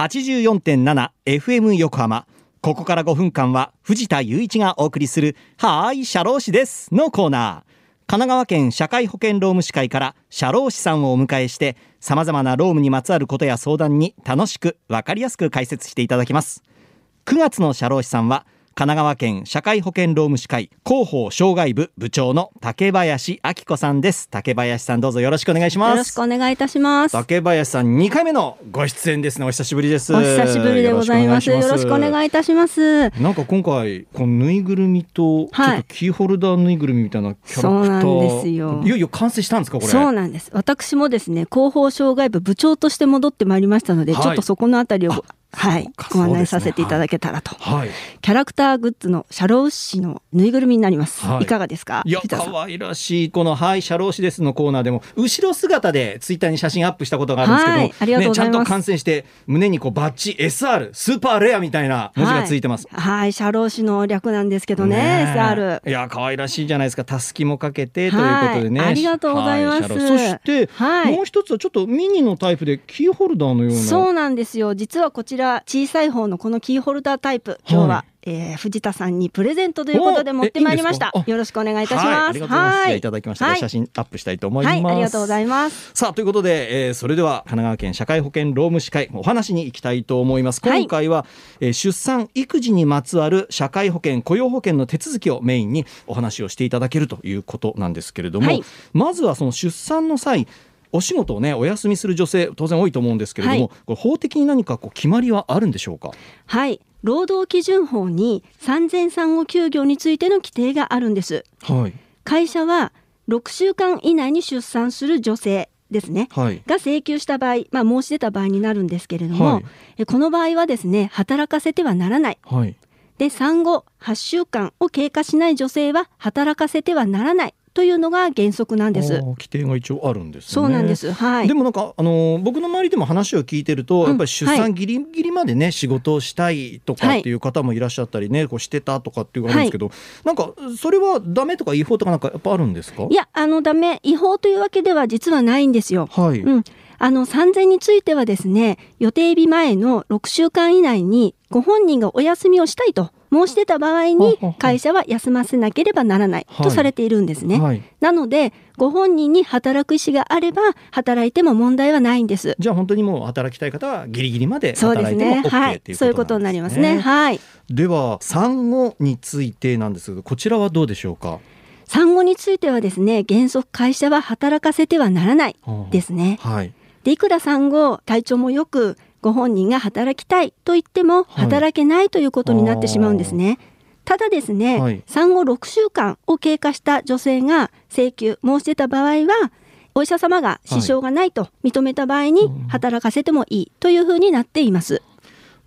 84.7FM 横浜。ここから5分間は藤田雄一がお送りするはーい社労士ですのコーナー。神奈川県社会保険労務士会から社労士さんをお迎えして様々な労務にまつわることや相談に楽しく分かりやすく解説していただきます。9月の社労士さんは神奈川県社会保険労務士会広報障害部部長の竹林明子さんです。竹林さんどうぞよろしくお願いします。よろしくお願いいたします。竹林さん2回目のご出演ですね。お久しぶりです。お久しぶりでございます。よろしくお願いいたします。なんか今回このぬいぐるみと、はい、ちょっとキーホルダーぬいぐるみみたいなキャラクター。そうなんですよ。いよいよ完成したんですかこれ。そうなんです。私もですね広報障害部部長として戻ってまいりましたので、はい、ちょっとそこのあたりをはい、ご案内させていただけたらと、はい、キャラクターグッズのシャロウシのぬいぐるみになります、はい、いかがですか？いや可愛らしいこのはいシャロウシですのコーナーでも後ろ姿でツイッターに写真アップしたことがあるんですけど、はい、ありがとうございます、ね、ちゃんと観戦して胸にこうバッチ SR スーパーレアみたいな文字がついてます、はい、はい、シャロウシの略なんですけどねね SR いや可愛らしいじゃないですか。たすきもかけてということでね、ありがとうございます、そして、もう一つはちょっとミニのタイプでキーホルダーのような。そうなんですよ。実はこちら小さい方のこのキーホルダータイプ今日は、はい、えー、藤田さんにプレゼントということで持ってまいりました。よろしくお願いいたします。はい。いただきました、はい、写真アップしたいと思います、はい、ありがとうございます。さあということで、えー、それでは神奈川県社会保険労務士会お話に行きたいと思います。今回は、えー、出産育児にまつわる社会保険雇用保険の手続きをメインにお話をしていただけるということなんですけれども、まずはその出産の際お仕事をねお休みする女性当然多いと思うんですけれども、はい、これ法的に何かこう決まりはあるんでしょうか？はい。労働基準法に産前産後休業についての規定があるんです、はい、会社は6週間以内に出産する女性ですね、はい、が請求した場合、まあ、申し出た場合になるんですけれども、はい、この場合はですね働かせてはならない、はい、で産後8週間を経過しない女性は働かせてはならないというのが原則なんです。規定が一応あるんです、ね、そうなんです。はい。でもなんかあの僕の周りでも話を聞いてると、うん、やっぱり出産ギリギリまでね、はい、仕事をしたいとかっていう方もいらっしゃったりね、こうしてたとかっていうあるんですけど、はい、なんかそれはダメとか違法とかなんかやっぱあるんですか？いやあのダメ違法というわけでは実はないんですよ。はい。うん。あの産前についてはですね予定日前の6週間以内にご本人がお休みをしたいと申し出た場合に会社は休ませなければならないとされているんですね。はいはい、なのでご本人に働く意思があれば働いても問題はないんです。じゃあ本当にもう働きたい方はギリギリまで働いても OK そうですね。はい、そういうことになりますね。はい。では産後についてなんですがこちらはどうでしょうか？産後についてはですね原則会社は働かせてはならないですね。はい。でいくら産後体調もよくご本人が働きたいと言っても働けないということになってしまうんですね。はい、ただですね、はい、産後6週間を経過した女性が請求申し出た場合はお医者様が支障がないと認めた場合に働かせてもいいというふうになっています。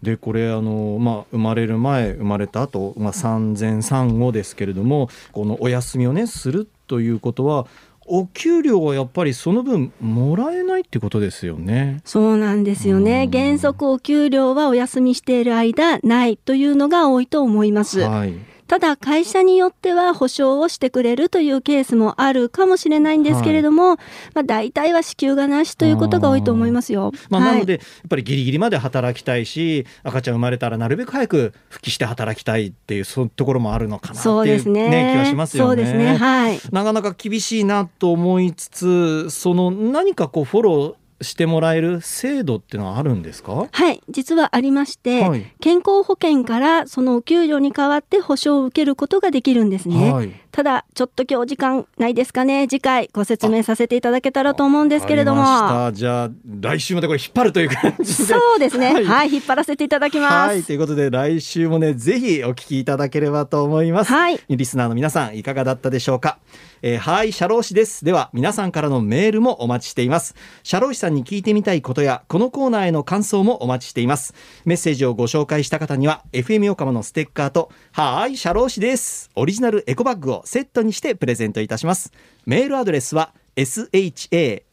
でこれあの、まあ、生まれる前生まれた後、まあ、産前産後ですけれどもこのお休みをねするということはお給料はやっぱりその分もらえないってことですよね。そうなんですよね。原則お給料はお休みしている間ないというのが多いと思います。はいただ会社によっては保証をしてくれるというケースもあるかもしれないんですけれども、はい、まあ、大体は支給がなしということが多いと思いますよ。まあ、なので、やっぱりギリギリまで働きたいし赤ちゃん生まれたらなるべく早く復帰して働きたいっていうそういうところもあるのかなっていう、ね、ね。気がしますよね。そうですね。はい、なかなか厳しいなと思いつつその何かこうフォローしてもらえる制度っていうのはあるんですか？はい実はありまして、はい、健康保険からそのお給料に代わって保証を受けることができるんですね、はい、ただちょっと今日時間ないですかね。次回ご説明させていただけたらと思うんですけれども。じゃあ来週までこれ引っ張るという感じで。そうですね、はい、はい、引っ張らせていただきます、はい、ということで来週もねぜひお聞きいただければと思います、はい、リスナーの皆さんいかがだったでしょうか？えー、はい社労士です。では皆さんからのメールもお待ちしています。社労士さんに聞いてみたいことやこのコーナーへの感想もお待ちしています。メッセージをご紹介した方には FM 横浜のステッカーとはい社労士です。オリジナルエコバッグをセットにしてプレゼントいたします。メールアドレスは sharoshi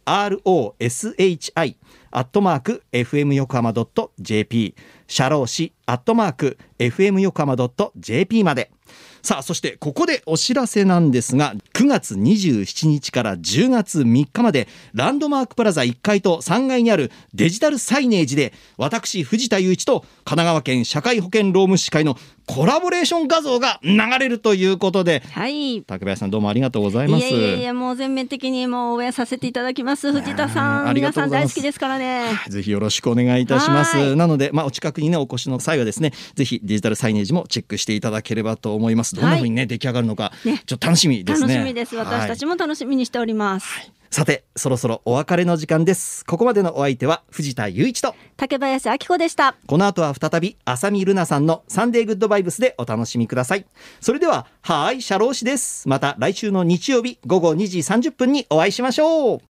アットマーク fm 横浜 .jp 社労士アットマーク fm 横浜 .jp まで。さあそしてここでお知らせなんですが9月27日から10月3日までランドマークプラザ1階と3階にあるデジタルサイネージで私藤田雄一と神奈川県社会保険労務士会のコラボレーション画像が流れるということで、はい、竹林さんどうもありがとうございます。いやいやもう全面的にもう応援させていただきます。藤田さん皆さん大好きですからね。ぜひよろしくお願いいたします。なのでまあお近くにねお越しの際はですねぜひデジタルサイネージもチェックしていただければと思います。どんな風にね、はい、出来上がるのか、ね、ちょっと楽しみですね。楽しみです。私たちも楽しみにしております、はい。さてそろそろお別れの時間です。ここまでのお相手は藤田雄一と竹林明子でした。この後は再び浅見ルナさんのサンデーグッドバイブスでお楽しみください。それでははいシャロー氏です。また来週の日曜日午後2時30分にお会いしましょう